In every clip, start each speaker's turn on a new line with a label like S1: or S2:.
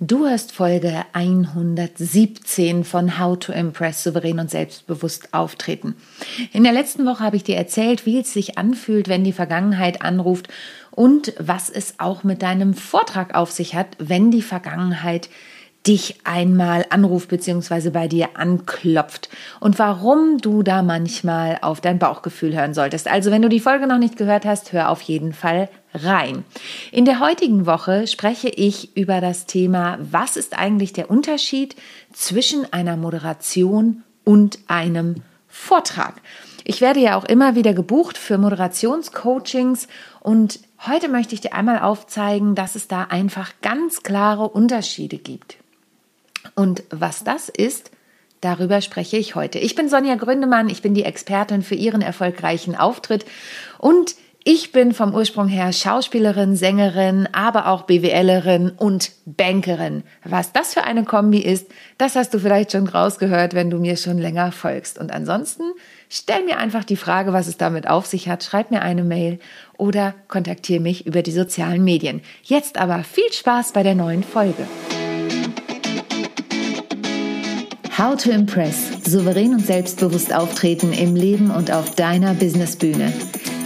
S1: Du hörst Folge 117 von How to Impress souverän und selbstbewusst auftreten. In der letzten Woche habe ich dir erzählt, wie es sich anfühlt, wenn die Vergangenheit anruft und was es auch mit deinem Vortrag auf sich hat, wenn die Vergangenheit dich einmal anruft bzw. bei dir anklopft und warum du da manchmal auf dein Bauchgefühl hören solltest. Also wenn du die Folge noch nicht gehört hast, hör auf jeden Fall rein. In der heutigen Woche spreche ich über das Thema, was ist eigentlich der Unterschied zwischen einer Moderation und einem Vortrag. Ich werde ja auch immer wieder gebucht für Moderationscoachings und heute möchte ich dir einmal aufzeigen, dass es da einfach ganz klare Unterschiede gibt. Und was das ist, darüber spreche ich heute. Ich bin Sonja Gründemann, ich bin die Expertin für Ihren erfolgreichen Auftritt und ich bin vom Ursprung her Schauspielerin, Sängerin, aber auch BWLerin und Bankerin. Was das für eine Kombi ist, das hast du vielleicht schon rausgehört, wenn du mir schon länger folgst. Und ansonsten stell mir einfach die Frage, was es damit auf sich hat, schreib mir eine Mail oder kontaktiere mich über die sozialen Medien. Jetzt aber viel Spaß bei der neuen Folge. How to Impress. Souverän und selbstbewusst auftreten im Leben und auf deiner Businessbühne.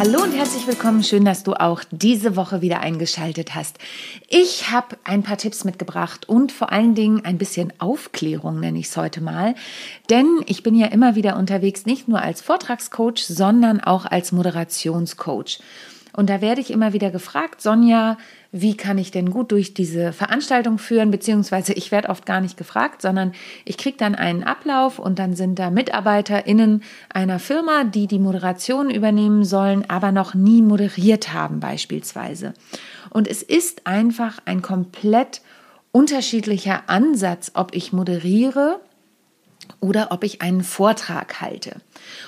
S1: Hallo und herzlich willkommen. Schön, dass du auch diese Woche wieder eingeschaltet hast. Ich habe ein paar Tipps mitgebracht und vor allen Dingen ein bisschen Aufklärung nenne ich es heute mal. Denn ich bin ja immer wieder unterwegs, nicht nur als Vortragscoach, sondern auch als Moderationscoach. Und da werde ich immer wieder gefragt, Sonja, wie kann ich denn gut durch diese Veranstaltung führen, beziehungsweise ich werde oft gar nicht gefragt, sondern ich kriege dann einen Ablauf und dann sind da MitarbeiterInnen einer Firma, die die Moderation übernehmen sollen, aber noch nie moderiert haben beispielsweise. Und es ist einfach ein komplett unterschiedlicher Ansatz, ob ich moderiere oder ob ich einen Vortrag halte.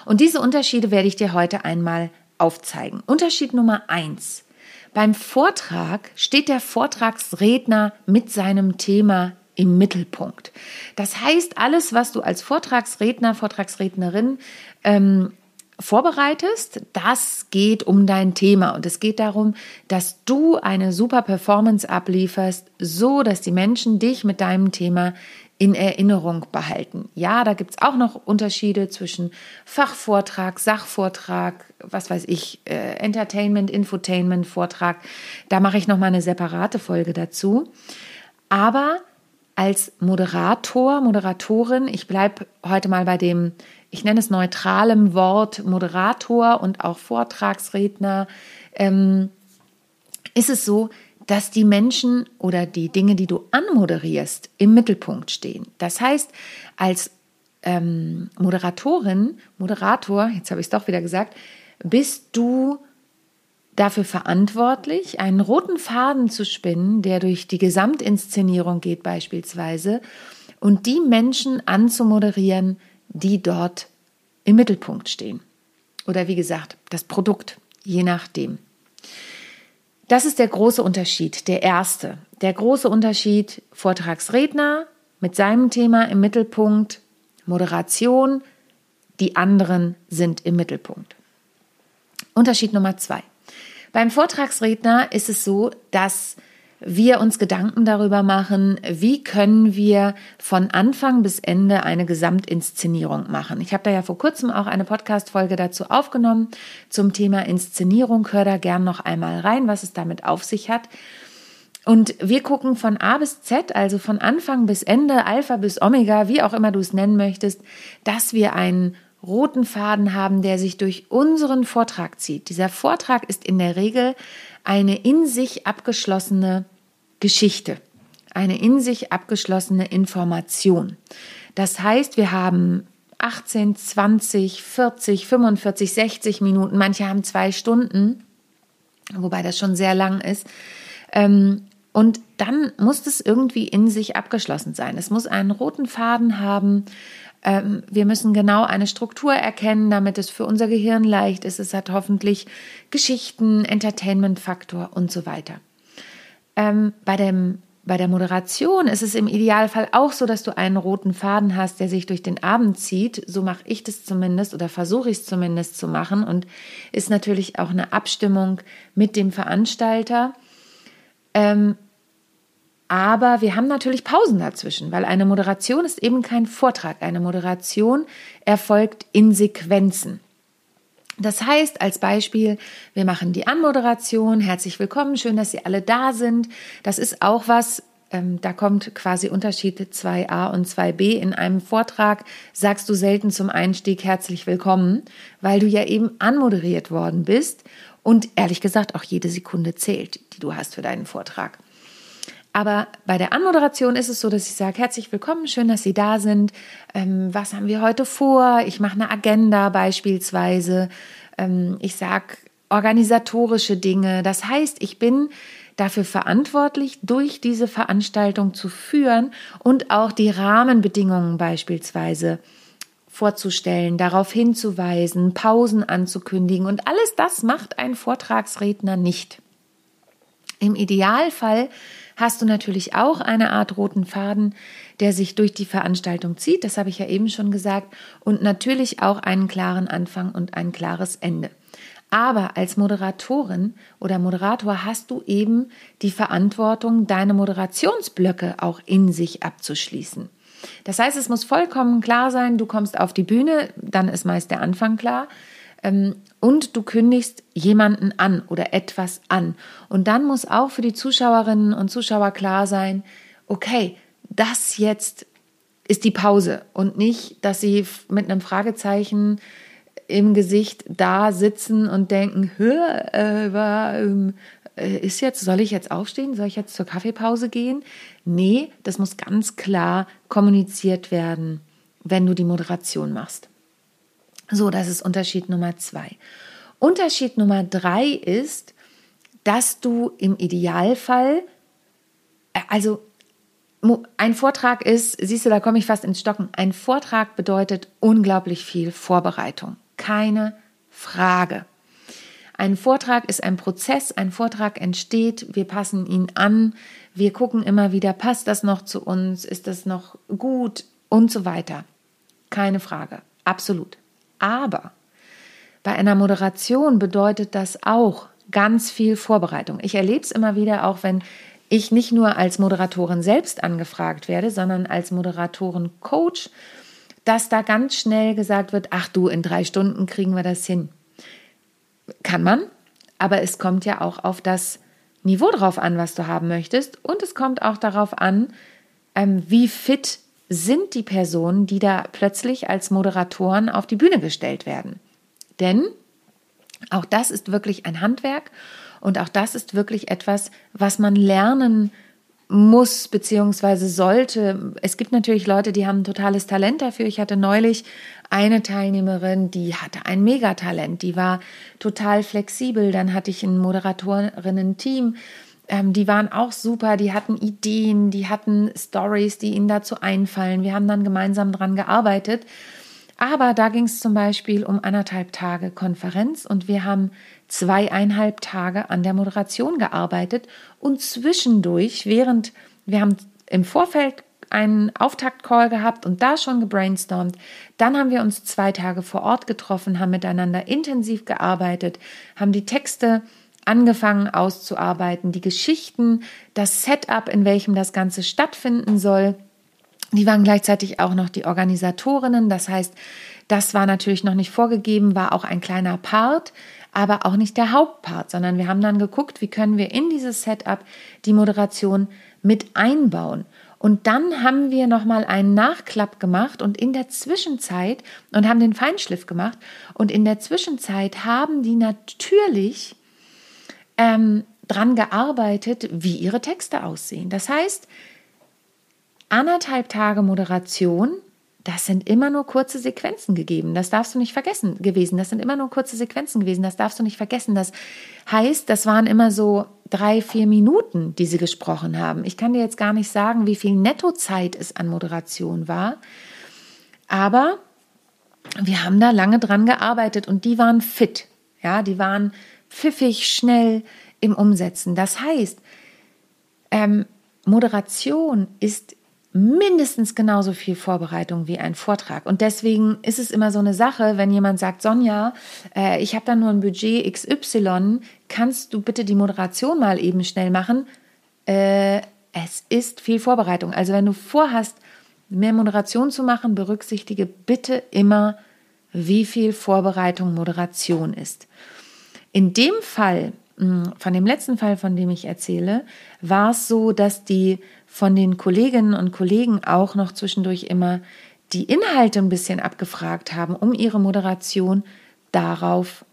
S1: Und diese Unterschiede werde ich dir heute einmal aufzeigen. Unterschied Nummer eins. Beim Vortrag steht der Vortragsredner mit seinem Thema im Mittelpunkt. Das heißt, alles, was du als Vortragsredner, Vortragsrednerin ähm, vorbereitest, das geht um dein Thema und es geht darum, dass du eine super Performance ablieferst, so dass die Menschen dich mit deinem Thema in Erinnerung behalten. Ja, da gibt es auch noch Unterschiede zwischen Fachvortrag, Sachvortrag, was weiß ich, äh, Entertainment, Infotainment, Vortrag. Da mache ich nochmal eine separate Folge dazu. Aber als Moderator, Moderatorin, ich bleibe heute mal bei dem, ich nenne es neutralem Wort Moderator und auch Vortragsredner, ähm, ist es so, dass die Menschen oder die Dinge, die du anmoderierst, im Mittelpunkt stehen. Das heißt, als ähm, Moderatorin, Moderator, jetzt habe ich es doch wieder gesagt, bist du dafür verantwortlich, einen roten Faden zu spinnen, der durch die Gesamtinszenierung geht beispielsweise, und die Menschen anzumoderieren, die dort im Mittelpunkt stehen. Oder wie gesagt, das Produkt, je nachdem. Das ist der große Unterschied, der erste. Der große Unterschied Vortragsredner mit seinem Thema im Mittelpunkt, Moderation, die anderen sind im Mittelpunkt. Unterschied Nummer zwei. Beim Vortragsredner ist es so, dass wir uns Gedanken darüber machen, wie können wir von Anfang bis Ende eine Gesamtinszenierung machen. Ich habe da ja vor kurzem auch eine Podcast-Folge dazu aufgenommen zum Thema Inszenierung. Hör da gern noch einmal rein, was es damit auf sich hat. Und wir gucken von A bis Z, also von Anfang bis Ende, Alpha bis Omega, wie auch immer du es nennen möchtest, dass wir einen roten Faden haben, der sich durch unseren Vortrag zieht. Dieser Vortrag ist in der Regel eine in sich abgeschlossene Geschichte, eine in sich abgeschlossene Information. Das heißt, wir haben 18, 20, 40, 45, 60 Minuten, manche haben zwei Stunden, wobei das schon sehr lang ist. Ähm, und dann muss es irgendwie in sich abgeschlossen sein. Es muss einen roten Faden haben, Ähm, wir müssen genau eine Struktur erkennen, damit es für unser Gehirn leicht ist. Es hat hoffentlich Geschichten, Entertainment-Faktor und so weiter. Ähm, bei dem bei der Moderation ist es im Idealfall auch so, dass du einen roten Faden hast, der sich durch den Abend zieht. So mache ich das zumindest oder versuche ich es zumindest zu machen und ist natürlich auch eine Abstimmung mit dem Veranstalter. Ähm, aber wir haben natürlich Pausen dazwischen, weil eine Moderation ist eben kein Vortrag. Eine Moderation erfolgt in Sequenzen. Das heißt, als Beispiel, wir machen die Anmoderation. Herzlich willkommen, schön, dass Sie alle da sind. Das ist auch was, ähm, da kommt quasi Unterschied 2a und 2b. In einem Vortrag sagst du selten zum Einstieg herzlich willkommen, weil du ja eben anmoderiert worden bist und ehrlich gesagt auch jede Sekunde zählt, die du hast für deinen Vortrag. Aber bei der Anmoderation ist es so, dass ich sage, herzlich willkommen, schön, dass Sie da sind. Ähm, was haben wir heute vor? Ich mache eine Agenda beispielsweise. Ähm, ich sage organisatorische Dinge. Das heißt, ich bin dafür verantwortlich, durch diese Veranstaltung zu führen und auch die Rahmenbedingungen beispielsweise vorzustellen, darauf hinzuweisen, Pausen anzukündigen. Und alles das macht ein Vortragsredner nicht. Im Idealfall hast du natürlich auch eine Art roten Faden, der sich durch die Veranstaltung zieht, das habe ich ja eben schon gesagt, und natürlich auch einen klaren Anfang und ein klares Ende. Aber als Moderatorin oder Moderator hast du eben die Verantwortung, deine Moderationsblöcke auch in sich abzuschließen. Das heißt, es muss vollkommen klar sein, du kommst auf die Bühne, dann ist meist der Anfang klar. Und du kündigst jemanden an oder etwas an. Und dann muss auch für die Zuschauerinnen und Zuschauer klar sein, okay, das jetzt ist die Pause und nicht, dass sie mit einem Fragezeichen im Gesicht da sitzen und denken, hör, äh, war, ähm, äh, ist jetzt, soll ich jetzt aufstehen? Soll ich jetzt zur Kaffeepause gehen? Nee, das muss ganz klar kommuniziert werden, wenn du die Moderation machst. So, das ist Unterschied Nummer zwei. Unterschied Nummer drei ist, dass du im Idealfall, äh, also ein Vortrag ist, siehst du, da komme ich fast ins Stocken. Ein Vortrag bedeutet unglaublich viel Vorbereitung. Keine Frage. Ein Vortrag ist ein Prozess, ein Vortrag entsteht, wir passen ihn an, wir gucken immer wieder, passt das noch zu uns, ist das noch gut und so weiter. Keine Frage, absolut. Aber bei einer Moderation bedeutet das auch ganz viel Vorbereitung. Ich erlebe es immer wieder, auch wenn ich nicht nur als Moderatorin selbst angefragt werde, sondern als Moderatoren-Coach, dass da ganz schnell gesagt wird, ach du, in drei Stunden kriegen wir das hin. Kann man, aber es kommt ja auch auf das Niveau drauf an, was du haben möchtest. Und es kommt auch darauf an, ähm, wie fit sind die Personen, die da plötzlich als Moderatoren auf die Bühne gestellt werden. Denn auch das ist wirklich ein Handwerk und auch das ist wirklich etwas, was man lernen muss bzw. sollte. Es gibt natürlich Leute, die haben ein totales Talent dafür. Ich hatte neulich eine Teilnehmerin, die hatte ein Megatalent, die war total flexibel. Dann hatte ich ein Moderatorinnen-Team, ähm, die waren auch super, die hatten Ideen, die hatten Stories, die ihnen dazu einfallen. Wir haben dann gemeinsam dran gearbeitet. Aber da ging es zum Beispiel um anderthalb Tage Konferenz und wir haben zweieinhalb Tage an der Moderation gearbeitet und zwischendurch, während wir haben im Vorfeld einen Auftaktcall gehabt und da schon gebrainstormt. Dann haben wir uns zwei Tage vor Ort getroffen, haben miteinander intensiv gearbeitet, haben die Texte angefangen auszuarbeiten, die Geschichten, das Setup, in welchem das Ganze stattfinden soll. Die waren gleichzeitig auch noch die Organisatorinnen. Das heißt, das war natürlich noch nicht vorgegeben, war auch ein kleiner Part, aber auch nicht der Hauptpart, sondern wir haben dann geguckt, wie können wir in dieses Setup die Moderation mit einbauen. Und dann haben wir nochmal einen Nachklapp gemacht und in der Zwischenzeit und haben den Feinschliff gemacht und in der Zwischenzeit haben die natürlich ähm, dran gearbeitet, wie ihre Texte aussehen. Das heißt, anderthalb Tage Moderation, das sind immer nur kurze Sequenzen gegeben. Das darfst du nicht vergessen gewesen. Das sind immer nur kurze Sequenzen gewesen. Das darfst du nicht vergessen. Das heißt, das waren immer so drei, vier Minuten, die sie gesprochen haben. Ich kann dir jetzt gar nicht sagen, wie viel Nettozeit es an Moderation war. Aber wir haben da lange dran gearbeitet und die waren fit. Ja, die waren pfiffig, schnell im Umsetzen. Das heißt, ähm, Moderation ist mindestens genauso viel Vorbereitung wie ein Vortrag. Und deswegen ist es immer so eine Sache, wenn jemand sagt, Sonja, äh, ich habe da nur ein Budget XY, kannst du bitte die Moderation mal eben schnell machen? Äh, es ist viel Vorbereitung. Also wenn du vorhast, mehr Moderation zu machen, berücksichtige bitte immer, wie viel Vorbereitung Moderation ist. In dem Fall, hm, von dem letzten Fall, von dem ich erzähle, war es so, dass die von den Kolleginnen und Kollegen auch noch zwischendurch immer die Inhalte ein bisschen abgefragt haben, um ihre Moderation darauf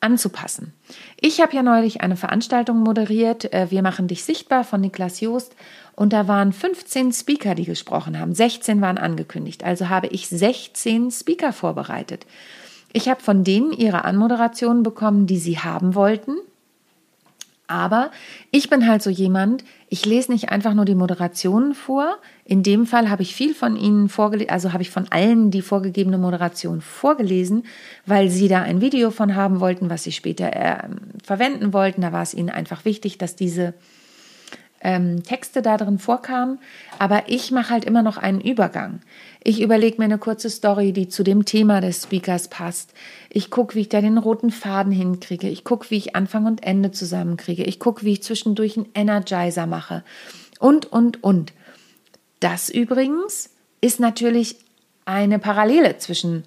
S1: anzupassen. Ich habe ja neulich eine Veranstaltung moderiert, äh, Wir machen dich sichtbar von Niklas Joost und da waren 15 Speaker, die gesprochen haben. 16 waren angekündigt, also habe ich 16 Speaker vorbereitet. Ich habe von denen ihre Anmoderationen bekommen, die sie haben wollten. Aber ich bin halt so jemand, ich lese nicht einfach nur die Moderationen vor. In dem Fall habe ich viel von Ihnen vorgelesen, also habe ich von allen die vorgegebene Moderation vorgelesen, weil Sie da ein Video von haben wollten, was Sie später äh, verwenden wollten. Da war es Ihnen einfach wichtig, dass diese ähm, Texte da drin vorkamen. Aber ich mache halt immer noch einen Übergang. Ich überlege mir eine kurze Story, die zu dem Thema des Speakers passt. Ich gucke, wie ich da den roten Faden hinkriege. Ich gucke, wie ich Anfang und Ende zusammenkriege. Ich gucke, wie ich zwischendurch einen Energizer mache. Und, und, und. Das übrigens ist natürlich eine Parallele zwischen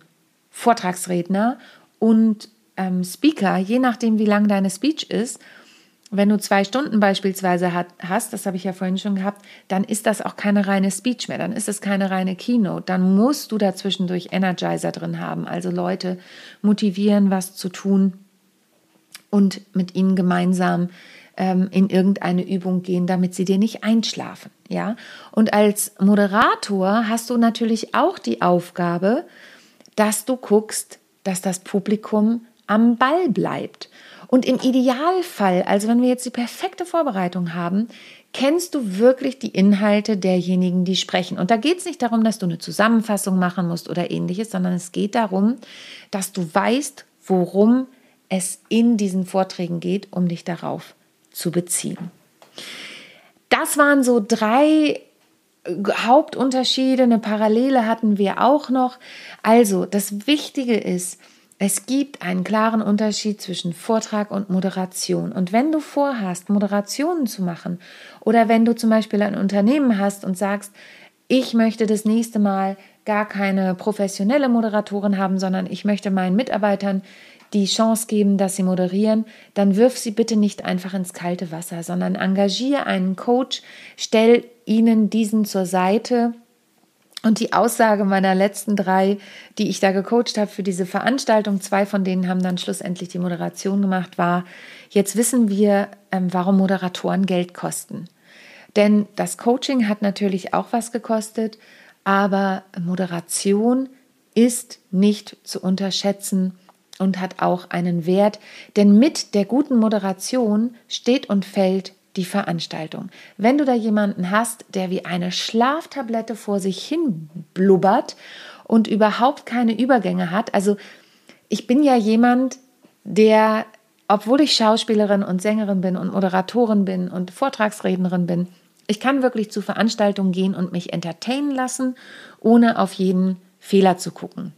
S1: Vortragsredner und ähm, Speaker, je nachdem, wie lang deine Speech ist wenn du zwei Stunden beispielsweise hat, hast, das habe ich ja vorhin schon gehabt, dann ist das auch keine reine Speech mehr, dann ist es keine reine Keynote. Dann musst du dazwischendurch Energizer drin haben, also Leute motivieren, was zu tun und mit ihnen gemeinsam ähm, in irgendeine Übung gehen, damit sie dir nicht einschlafen. Ja? Und als Moderator hast du natürlich auch die Aufgabe, dass du guckst, dass das Publikum am Ball bleibt. Und im Idealfall, also wenn wir jetzt die perfekte Vorbereitung haben, kennst du wirklich die Inhalte derjenigen, die sprechen. Und da geht es nicht darum, dass du eine Zusammenfassung machen musst oder ähnliches, sondern es geht darum, dass du weißt, worum es in diesen Vorträgen geht, um dich darauf zu beziehen. Das waren so drei Hauptunterschiede, eine Parallele hatten wir auch noch. Also, das Wichtige ist, es gibt einen klaren Unterschied zwischen Vortrag und Moderation. Und wenn du vorhast, Moderationen zu machen oder wenn du zum Beispiel ein Unternehmen hast und sagst, ich möchte das nächste Mal gar keine professionelle Moderatorin haben, sondern ich möchte meinen Mitarbeitern die Chance geben, dass sie moderieren, dann wirf sie bitte nicht einfach ins kalte Wasser, sondern engagiere einen Coach, stell ihnen diesen zur Seite und die Aussage meiner letzten drei, die ich da gecoacht habe für diese Veranstaltung, zwei von denen haben dann schlussendlich die Moderation gemacht, war, jetzt wissen wir, ähm, warum Moderatoren Geld kosten. Denn das Coaching hat natürlich auch was gekostet, aber Moderation ist nicht zu unterschätzen und hat auch einen Wert, denn mit der guten Moderation steht und fällt die Veranstaltung. Wenn du da jemanden hast, der wie eine Schlaftablette vor sich hin blubbert und überhaupt keine Übergänge hat, also ich bin ja jemand, der, obwohl ich Schauspielerin und Sängerin bin und Moderatorin bin und Vortragsrednerin bin, ich kann wirklich zu Veranstaltungen gehen und mich entertainen lassen, ohne auf jeden Fehler zu gucken.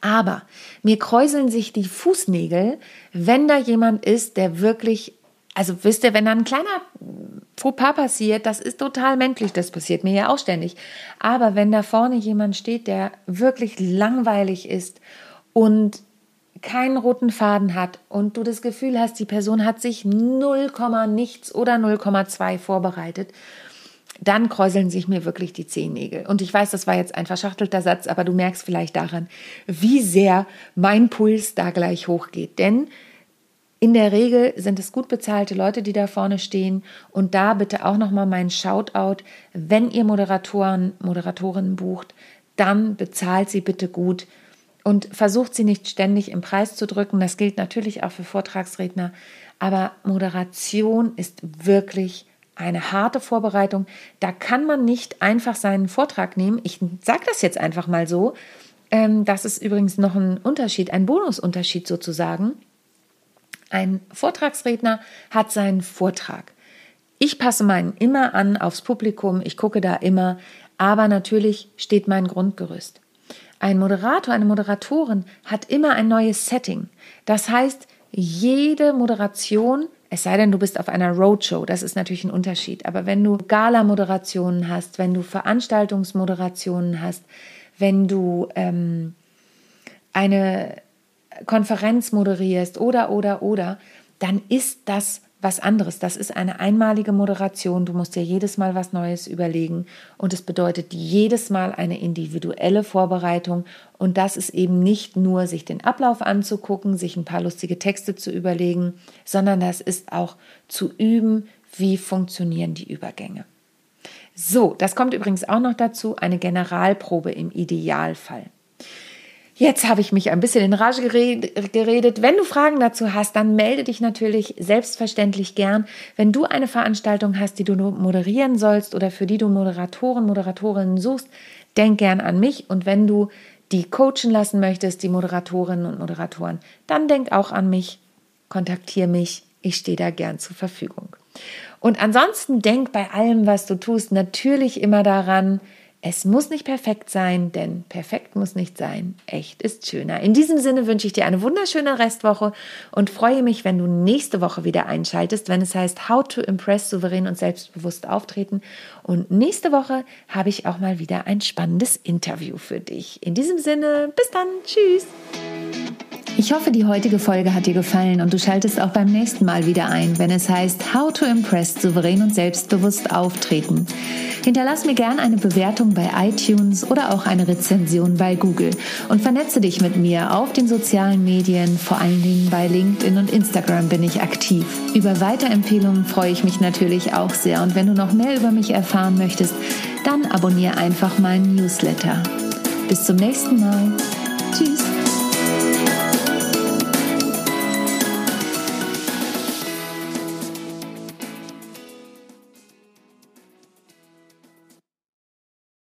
S1: Aber mir kräuseln sich die Fußnägel, wenn da jemand ist, der wirklich also wisst ihr, wenn da ein kleiner Fauxpas passiert, das ist total menschlich, das passiert mir ja auch ständig. Aber wenn da vorne jemand steht, der wirklich langweilig ist und keinen roten Faden hat und du das Gefühl hast, die Person hat sich 0, nichts oder 0,2 vorbereitet, dann kräuseln sich mir wirklich die Zehennägel. Und ich weiß, das war jetzt ein verschachtelter Satz, aber du merkst vielleicht daran, wie sehr mein Puls da gleich hochgeht. Denn in der Regel sind es gut bezahlte Leute, die da vorne stehen. Und da bitte auch nochmal mein Shoutout. Wenn ihr Moderatoren, Moderatorinnen bucht, dann bezahlt sie bitte gut und versucht sie nicht ständig im Preis zu drücken. Das gilt natürlich auch für Vortragsredner. Aber Moderation ist wirklich eine harte Vorbereitung. Da kann man nicht einfach seinen Vortrag nehmen. Ich sage das jetzt einfach mal so. Ähm, das ist übrigens noch ein Unterschied, ein Bonusunterschied sozusagen. Ein Vortragsredner hat seinen Vortrag. Ich passe meinen immer an aufs Publikum, ich gucke da immer, aber natürlich steht mein Grundgerüst. Ein Moderator, eine Moderatorin hat immer ein neues Setting. Das heißt, jede Moderation, es sei denn, du bist auf einer Roadshow, das ist natürlich ein Unterschied, aber wenn du Gala-Moderationen hast, wenn du Veranstaltungsmoderationen hast, wenn du ähm, eine Konferenz moderierst oder, oder, oder, dann ist das was anderes. Das ist eine einmalige Moderation. Du musst dir jedes Mal was Neues überlegen und es bedeutet jedes Mal eine individuelle Vorbereitung. Und das ist eben nicht nur, sich den Ablauf anzugucken, sich ein paar lustige Texte zu überlegen, sondern das ist auch zu üben, wie funktionieren die Übergänge. So, das kommt übrigens auch noch dazu, eine Generalprobe im Idealfall. Jetzt habe ich mich ein bisschen in Rage geredet. Wenn du Fragen dazu hast, dann melde dich natürlich selbstverständlich gern. Wenn du eine Veranstaltung hast, die du moderieren sollst oder für die du Moderatoren, Moderatorinnen suchst, denk gern an mich. Und wenn du die coachen lassen möchtest, die Moderatorinnen und Moderatoren, dann denk auch an mich. Kontaktiere mich. Ich stehe da gern zur Verfügung. Und ansonsten denk bei allem, was du tust, natürlich immer daran, es muss nicht perfekt sein, denn perfekt muss nicht sein. Echt ist schöner. In diesem Sinne wünsche ich dir eine wunderschöne Restwoche und freue mich, wenn du nächste Woche wieder einschaltest, wenn es heißt How to Impress souverän und selbstbewusst auftreten. Und nächste Woche habe ich auch mal wieder ein spannendes Interview für dich. In diesem Sinne, bis dann. Tschüss. Ich hoffe, die heutige Folge hat dir gefallen und du schaltest auch beim nächsten Mal wieder ein, wenn es heißt How to Impress souverän und selbstbewusst auftreten. Hinterlass mir gern eine Bewertung bei iTunes oder auch eine Rezension bei Google und vernetze dich mit mir auf den sozialen Medien, vor allen Dingen bei LinkedIn und Instagram bin ich aktiv. Über Weiterempfehlungen freue ich mich natürlich auch sehr und wenn du noch mehr über mich erfahren möchtest, dann abonniere einfach meinen Newsletter. Bis zum nächsten Mal. Tschüss.